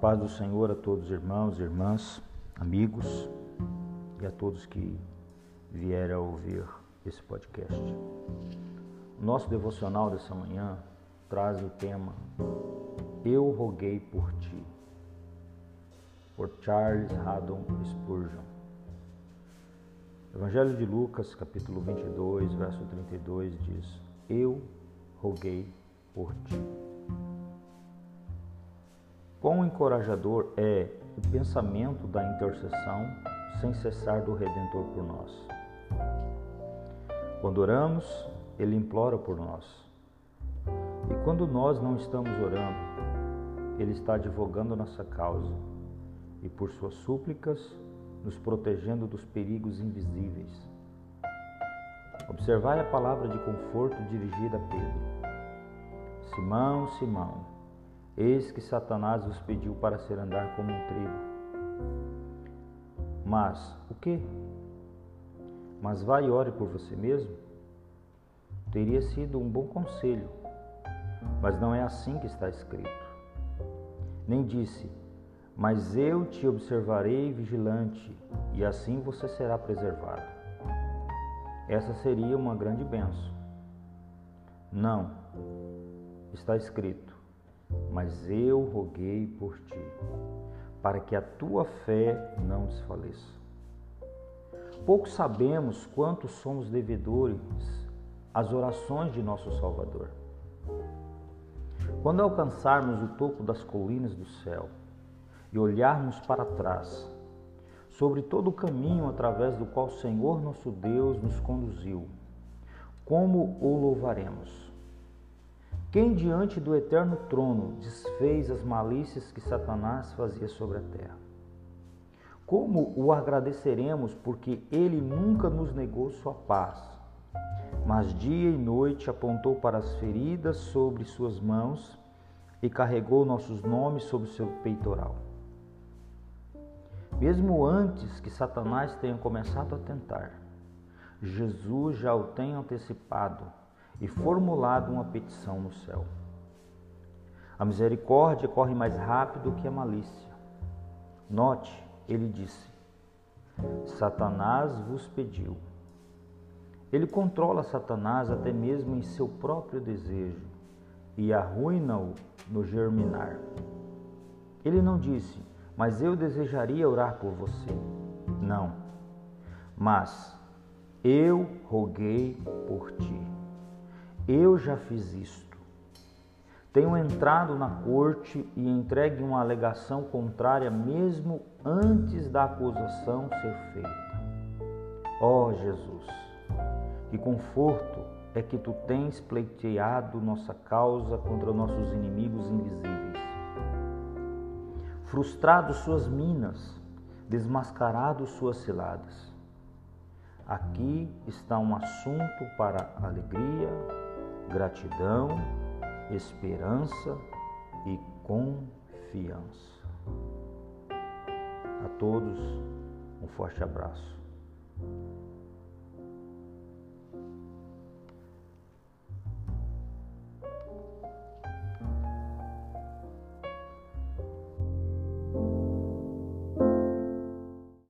paz do Senhor a todos os irmãos, irmãs, amigos e a todos que vierem a ouvir esse podcast. O nosso devocional dessa manhã traz o tema Eu roguei por ti, por Charles Haddon Spurgeon. Evangelho de Lucas, capítulo 22, verso 32 diz: Eu roguei por ti. Quão encorajador é o pensamento da intercessão sem cessar do Redentor por nós. Quando oramos, Ele implora por nós. E quando nós não estamos orando, Ele está advogando nossa causa e, por suas súplicas, nos protegendo dos perigos invisíveis. Observai a palavra de conforto dirigida a Pedro. Simão, Simão, Eis que Satanás vos pediu para ser andar como um trigo. Mas o que? Mas vai e ore por você mesmo? Teria sido um bom conselho, mas não é assim que está escrito. Nem disse, mas eu te observarei vigilante, e assim você será preservado. Essa seria uma grande benção. Não, está escrito mas eu roguei por ti, para que a tua fé não desfaleça. Pouco sabemos quanto somos devedores às orações de nosso Salvador. Quando alcançarmos o topo das colinas do céu e olharmos para trás, sobre todo o caminho através do qual o Senhor nosso Deus nos conduziu, como o louvaremos? Quem diante do eterno trono desfez as malícias que Satanás fazia sobre a terra? Como o agradeceremos porque ele nunca nos negou sua paz, mas dia e noite apontou para as feridas sobre suas mãos e carregou nossos nomes sobre seu peitoral? Mesmo antes que Satanás tenha começado a tentar, Jesus já o tem antecipado e formulado uma petição no céu. A misericórdia corre mais rápido que a malícia. Note, ele disse: Satanás vos pediu. Ele controla Satanás até mesmo em seu próprio desejo e arruina-o no germinar. Ele não disse, mas eu desejaria orar por você. Não. Mas eu roguei por ti. Eu já fiz isto. Tenho entrado na corte e entregue uma alegação contrária mesmo antes da acusação ser feita. Ó oh, Jesus, que conforto é que tu tens pleiteado nossa causa contra nossos inimigos invisíveis. Frustrado suas minas, desmascarado suas ciladas. Aqui está um assunto para alegria gratidão, esperança e confiança. A todos, um forte abraço.